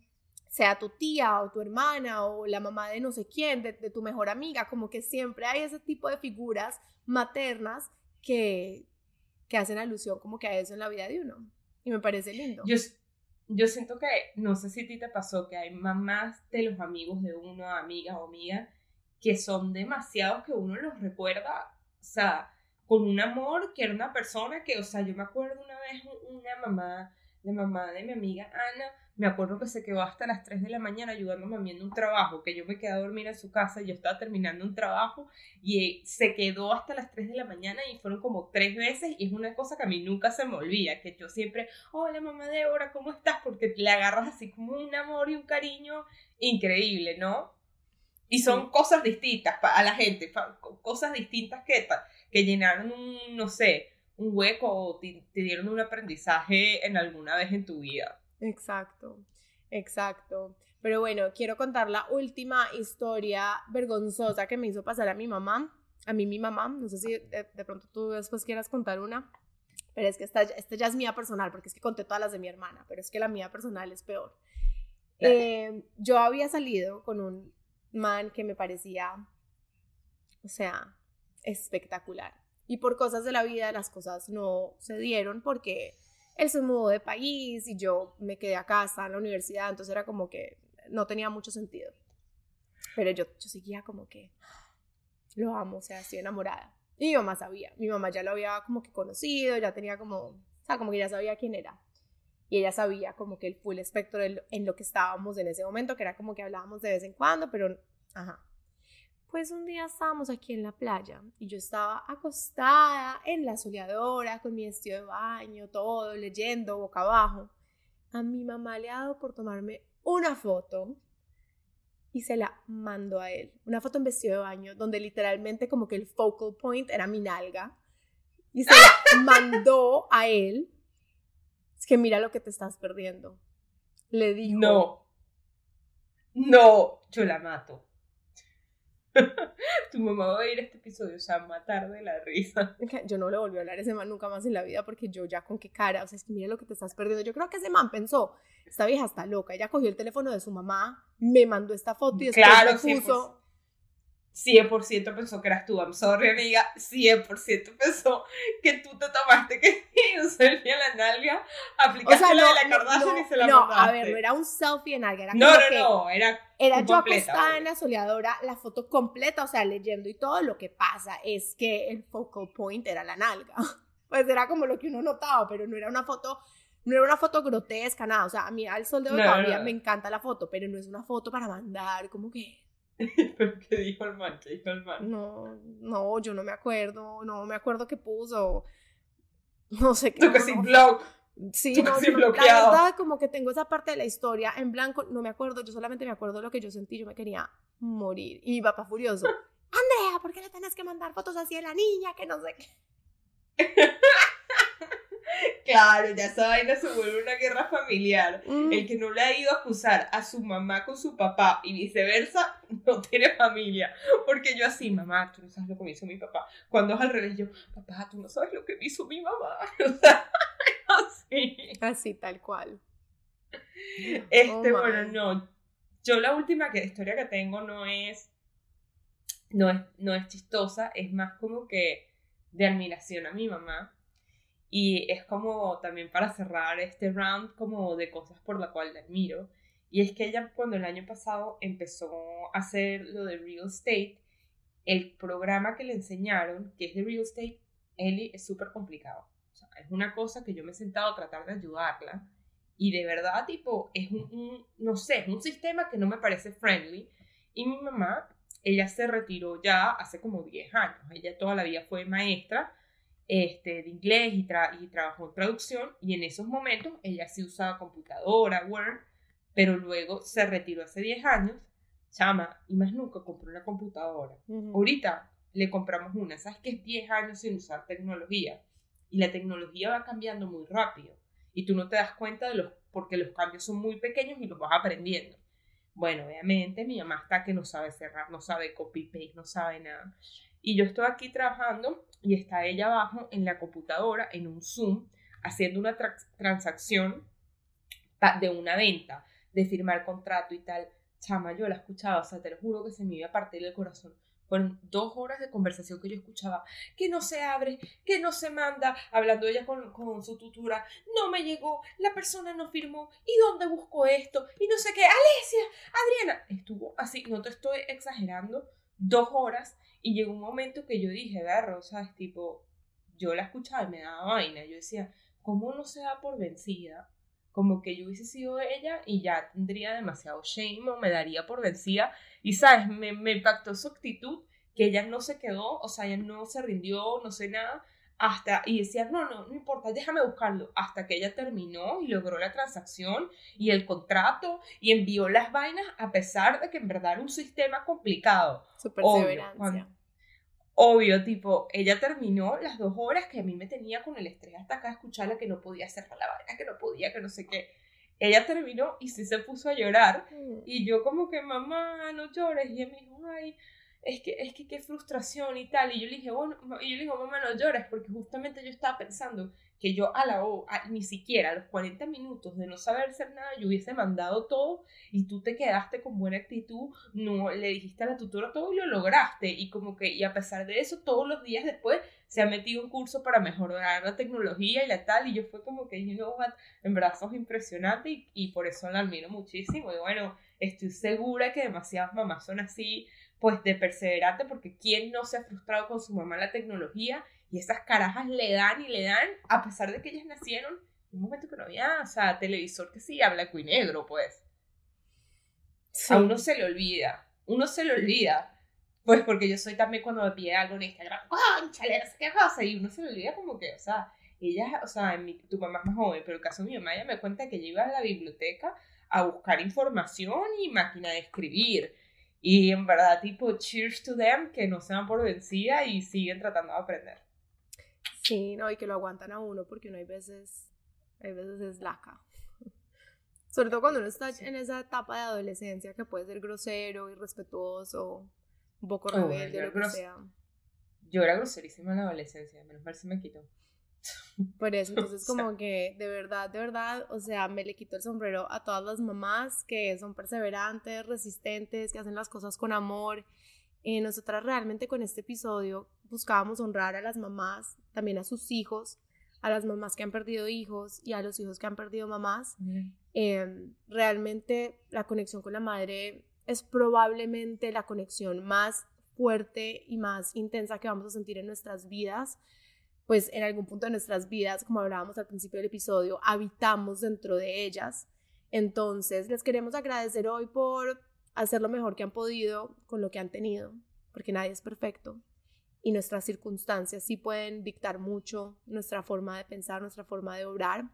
sea tu tía o tu hermana o la mamá de no sé quién, de, tu mejor amiga, como que siempre hay ese tipo de figuras maternas que, que hacen alusión como que a eso en la vida de uno. Y me parece lindo. Yo, yo siento que, no sé si a ti te pasó, que hay mamás de los amigos de uno, amigas o amigas, que son demasiados que uno los recuerda, o sea, con un amor que era una persona que, o sea, yo me acuerdo una vez una mamá, la mamá de mi amiga Ana, me acuerdo que se quedó hasta las 3 de la mañana ayudándome a mí en un trabajo, que yo me quedé a dormir en su casa, yo estaba terminando un trabajo y se quedó hasta las 3 de la mañana y fueron como tres veces y es una cosa que a mí nunca se me olvida, que yo siempre, hola mamá Débora, ¿cómo estás? Porque le agarras así como un amor y un cariño increíble, ¿no? Y son cosas distintas a la gente, cosas distintas que, que llenaron un, no sé, un hueco o te, dieron un aprendizaje en alguna vez en tu vida. Exacto, exacto. Pero bueno, quiero contar la última historia vergonzosa que me hizo pasar a mi mamá. A mí mi mamá, no sé si de, pronto tú después quieras contar una, pero es que esta, esta, ya es mía personal, porque es que conté todas las de mi hermana, pero es que la mía personal es peor. Eh, yo había salido con un man que me parecía, o sea, espectacular. Y por cosas de la vida las cosas no se dieron porque él se mudó de país y yo me quedé acá, estaba en la universidad, entonces era como que no tenía mucho sentido. Pero yo, yo seguía como que lo amo, o sea, estoy enamorada. Y mi mamá sabía, mi mamá ya lo había como que conocido, ya tenía como, o sea, como que ya sabía quién era. Y ella sabía como que el full espectro en lo que estábamos en ese momento, que era como que hablábamos de vez en cuando, pero, ajá. Pues un día estábamos aquí en la playa y yo estaba acostada en la soleadora con mi vestido de baño, todo, leyendo boca abajo. A mi mamá le ha dado por tomarme una foto y se la mandó a él. Una foto en vestido de baño donde literalmente como que el focal point era mi nalga. Y se la mandó a él. Es que mira lo que te estás perdiendo. Le dijo. No. No, yo la mato. tu mamá va a ir a este episodio, o sea, matar de la risa. Yo no le volví a hablar a ese man nunca más en la vida porque yo ya con qué cara, o sea, es que mira lo que te estás perdiendo. Yo creo que ese man pensó, esta vieja está loca, ella cogió el teléfono de su mamá, me mandó esta foto y después claro, me puso... 100% pensó que eras tú, I'm sorry amiga, 100% pensó que tú te tomaste que un selfie en la nalga, aplicaste o sea, la de la Kardashian y se la No, a ver, no era un selfie en nalga, era No, no, no, era Era yo acostada en la soleadora, la foto completa, o sea, leyendo y todo, lo que pasa es que el focal point era la nalga. Pues era como lo que uno notaba, pero no era una foto no era una foto grotesca, nada, o sea, a mí al sol de hoy todavía me encanta la foto, pero no es una foto para mandar, como que ¿Pero qué dijo el man? ¿Qué dijo el man? No, no, yo no me acuerdo, no me acuerdo qué puso. No sé qué. Tú que sin blog. Sí, no, la verdad, como que tengo esa parte de la historia en blanco, no me acuerdo, yo solamente me acuerdo de lo que yo sentí, yo me quería morir. Y mi papá furioso, Andrea, ¿por qué le tenés que mandar fotos así a la niña? Que no sé qué. Claro, ya esa vaina se vuelve una guerra familiar. Mm. El que no le ha ido a acusar a su mamá con su papá y viceversa, no tiene familia. Porque yo así, mamá, tú no sabes lo que me hizo mi papá. Cuando es al revés, yo, papá, tú no sabes lo que me hizo mi mamá. así. Así, tal cual. Este, oh, bueno, no. Yo la última que, historia que tengo no es, no es, no es chistosa, es más como que de admiración a mi mamá y es como también para cerrar este round como de cosas por la cual la admiro. Y es que ella cuando el año pasado empezó a hacer lo de real estate, el programa que le enseñaron, que es de real estate, Ellie, es súper complicado. O sea, es una cosa que yo me he sentado a tratar de ayudarla. Y de verdad, tipo, es un, un, no sé, es un sistema que no me parece friendly. Y mi mamá, ella se retiró ya hace como 10 años. Ella toda la vida fue maestra este, de inglés y, y trabajó en traducción y en esos momentos ella sí usaba computadora, Word, pero luego se retiró hace 10 años, chama, y más nunca compró una computadora. Ahorita le compramos una, ¿sabes que es 10 años sin usar tecnología? Y la tecnología va cambiando muy rápido y tú no te das cuenta de los, porque los cambios son muy pequeños y los vas aprendiendo. Bueno, obviamente mi mamá está que no sabe cerrar, no sabe copy-paste, no sabe nada. Y yo estoy aquí trabajando y está ella abajo en la computadora, en un Zoom, haciendo una transacción de una venta, de firmar contrato y tal. Chama, yo la escuchaba, o sea, te lo juro que se me iba a partir el corazón. Fueron dos horas de conversación que yo escuchaba, que no se abre, que no se manda, hablando ella con, con su tutora, no me llegó, la persona no firmó, ¿y dónde busco esto? Y no sé qué, Alesia, Adriana, estuvo así, no te estoy exagerando, dos horas y llegó un momento que yo dije, verro, ¿sabes? Tipo, yo la escuchaba y me daba vaina. Yo decía, ¿cómo no se da por vencida? como que yo hubiese sido ella y ya tendría demasiado shame o me daría por vencida. Y sabes, me, me impactó su actitud, que ella no se quedó, o sea, ella no se rindió, no sé nada, hasta, y decía, no, no, no importa, déjame buscarlo, hasta que ella terminó y logró la transacción y el contrato y envió las vainas a pesar de que en verdad era un sistema complicado. Su perseverancia. Obvio, tipo, ella terminó las dos horas que a mí me tenía con el estrés hasta acá escucharla que no podía cerrar la vaina, que no podía, que no sé qué. Ella terminó y sí se puso a llorar. Mm. Y yo como que, mamá, no llores. Y ella me dijo, ay, es que, es que qué frustración y tal. Y yo le dije, bueno, y yo le digo, mamá, no llores, porque justamente yo estaba pensando que yo a la O, ni siquiera los 40 minutos de no saber hacer nada, yo hubiese mandado todo y tú te quedaste con buena actitud, no le dijiste a la tutora todo y lo lograste. Y como que, y a pesar de eso, todos los días después se ha metido un curso para mejorar la tecnología y la tal. Y yo fue como que, you know what, en brazos impresionante y, y por eso la admiro muchísimo. Y bueno, estoy segura que demasiadas mamás son así pues de perseverante, porque ¿quién no se ha frustrado con su mamá la tecnología? Y esas carajas le dan y le dan, a pesar de que ellas nacieron en un momento que no había, o sea, televisor que sí, a blanco y negro, pues. A uno se le olvida, uno se le olvida. Pues porque yo soy también cuando me pide algo en Instagram, conchale, no sé qué cosa, y uno se le olvida como que, o sea, ella, o sea, mi, tu mamá es más joven, pero el caso de mi mamá, ella me cuenta que ella iba a la biblioteca a buscar información y máquina de escribir y en verdad, tipo, cheers to them, que no se van por vencida y siguen tratando de aprender. Sí, no, y que lo aguantan a uno porque uno hay veces, hay veces es laca. Sobre todo cuando uno está en esa etapa de adolescencia que puede ser grosero, irrespetuoso, un poco rebelde, lo que sea. Yo era groserísima en la adolescencia, menos mal se me quitó. Por eso, entonces como que de verdad, de verdad, o sea, me le quito el sombrero a todas las mamás que son perseverantes, resistentes, que hacen las cosas con amor. Eh, nosotras realmente con este episodio buscábamos honrar a las mamás, también a sus hijos, a las mamás que han perdido hijos y a los hijos que han perdido mamás. Em, realmente la conexión con la madre es probablemente la conexión más fuerte y más intensa que vamos a sentir en nuestras vidas pues en algún punto de nuestras vidas, como hablábamos al principio del episodio, habitamos dentro de ellas. Entonces, les queremos agradecer hoy por hacer lo mejor que han podido con lo que han tenido, porque nadie es perfecto y nuestras circunstancias sí pueden dictar mucho nuestra forma de pensar, nuestra forma de obrar.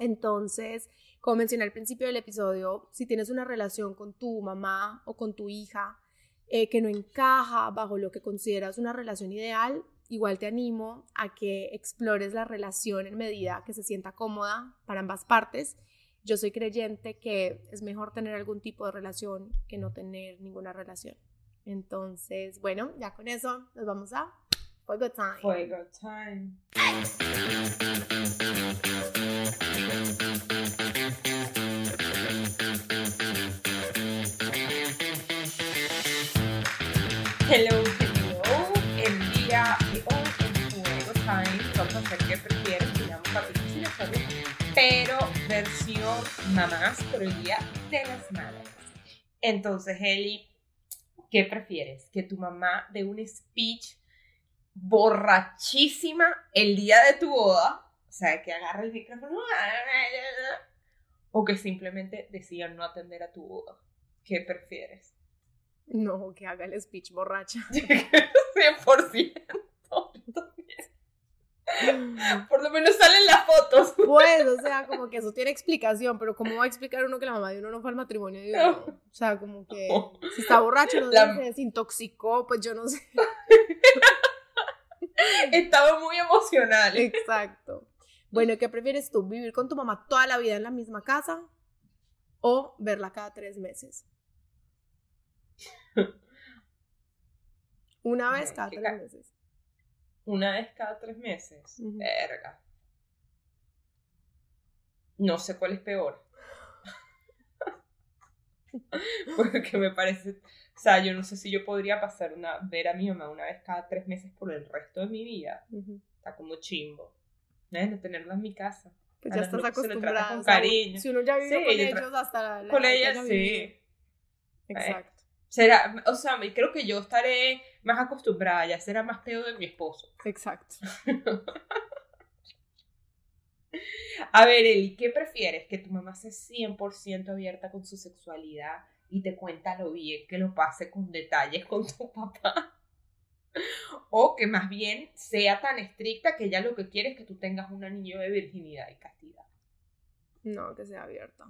Entonces, como mencioné al principio del episodio, si tienes una relación con tu mamá o con tu hija eh, que no encaja bajo lo que consideras una relación ideal, igual te animo a que explores la relación en medida que se sienta cómoda para ambas partes. Yo soy creyente que es mejor tener algún tipo de relación que no tener ninguna relación. Entonces, bueno, ya con eso nos vamos a Fuego Time. Fuego Time. Hello, qué prefieres, digamos, pero versión mamás por el día de las madres. Entonces, Eli, ¿qué prefieres? ¿Que tu mamá dé un speech borrachísima el día de tu boda? O sea, que agarre el micrófono. O que simplemente decían no atender a tu boda. ¿Qué prefieres? No, que haga el speech borracha. 100%. Por lo menos salen las fotos. Pues, o sea, como que eso tiene explicación, pero ¿cómo va a explicar uno que la mamá de uno no fue al matrimonio de uno? O sea, como que si está borracho, no se desintoxicó, pues yo no sé. Estaba muy emocional. Exacto. Bueno, ¿qué prefieres tú? ¿Vivir con tu mamá toda la vida en la misma casa o verla cada tres meses? Una vez cada tres meses una vez cada tres meses. Verga. No sé cuál es peor. Porque me parece, o sea, yo no sé si yo podría pasar una, ver a mi mamá una vez cada tres meses por el resto de mi vida. Está como chimbo. No tenerla en mi casa. Pues ya estás acostumbrada. Con cariño. Si uno ya vive con ellos hasta la Con ella, sí. Exacto. Será, o sea, creo que yo estaré más acostumbrada, ya será más peor de mi esposo. Exacto. A ver, Eli, ¿qué prefieres? ¿Que tu mamá sea 100% abierta con su sexualidad y te cuenta lo bien que lo pase con detalles con tu papá? ¿O que más bien sea tan estricta que ella lo que quiere es que tú tengas un anillo de virginidad y castidad? No, que sea abierta.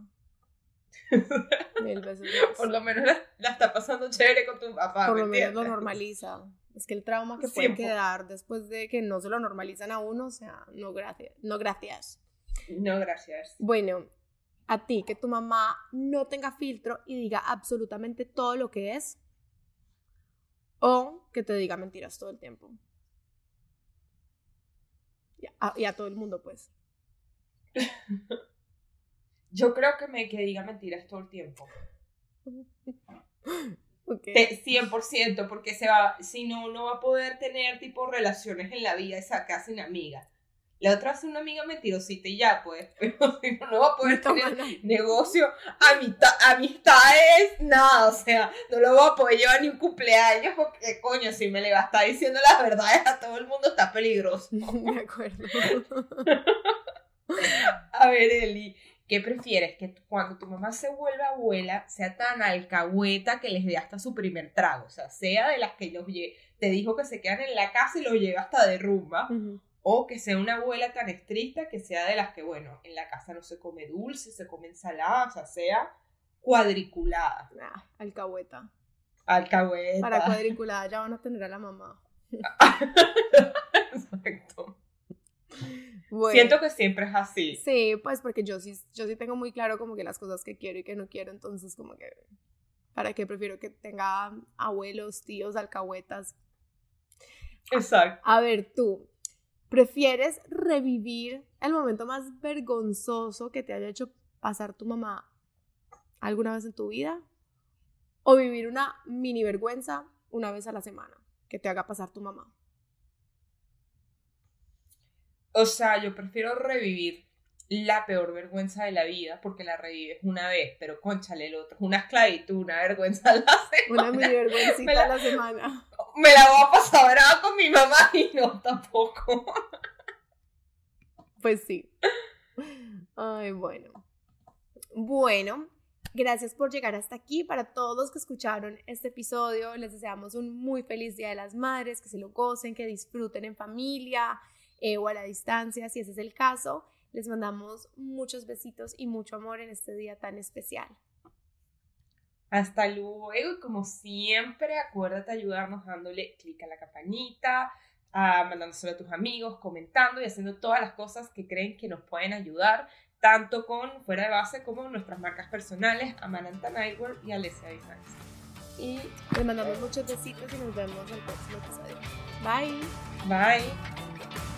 Mil veces Por lo menos la, está pasando chévere con tu papá. Por lo menos lo normaliza. Es que el trauma que puede quedar después de que no se lo normalizan a uno, o sea, no gracias. No gracias. No gracias. Bueno, a ti, que tu mamá no tenga filtro y diga absolutamente todo lo que es, o que te diga mentiras todo el tiempo. Y a, todo el mundo, pues. Yo creo que me que diga mentiras todo el tiempo. 100%, porque se va, si no, no va a poder tener tipo relaciones en la vida, esa casi una amiga. La otra hace una amiga mentirosita y ya, pues, pero si no, no va a poder tener negocio, amistad, amistades, nada, o sea, no lo va a poder llevar ni un cumpleaños porque, coño, si me le va a estar diciendo las verdades a todo el mundo está peligroso. De acuerdo. a ver, Eli, ¿Qué prefieres? Que cuando tu mamá se vuelva abuela sea tan alcahueta que les dé hasta su primer trago. O sea, sea de las que los te dijo que se quedan en la casa y los lleva hasta de rumba. O que sea una abuela tan estricta que sea de las que, bueno, en la casa no se come dulce, se come ensalada, o sea, sea cuadriculada. Ah, alcahueta. Alcahueta. Para cuadriculada ya van a tener a la mamá. Exacto. Siento que siempre es así. Sí, pues porque yo sí, yo sí tengo muy claro como que las cosas que quiero y que no quiero, entonces como que, ¿para qué prefiero que tenga abuelos, tíos, alcahuetas? Exacto. A ver, tú, ¿prefieres revivir el momento más vergonzoso que te haya hecho pasar tu mamá alguna vez en tu vida? ¿O vivir una mini vergüenza una vez a la semana que te haga pasar tu mamá? O sea, yo prefiero revivir la peor vergüenza de la vida porque la revives una vez, pero conchale el otro, una esclavitud, una vergüenza a la semana. Una mini vergüencita a la semana. Me la voy a pasar brava con mi mamá y no tampoco. Pues sí. Ay, bueno. Bueno, gracias por llegar hasta aquí. Para todos los que escucharon este episodio, les deseamos un muy feliz Día de las Madres, que se lo gocen, que disfruten en familia, eh, o a la distancia, si ese es el caso. Les mandamos muchos besitos y mucho amor en este día tan especial. Hasta luego y como siempre, acuérdate ayudarnos dándole clic a la campanita, a mandándoselo a tus amigos, comentando y haciendo todas las cosas que creen que nos pueden ayudar, tanto con Fuera de Base como nuestras marcas personales, Amananta Nightwear y Alessia Designs. Y les mandamos muchos besitos y nos vemos en el próximo episodio. Bye. Bye.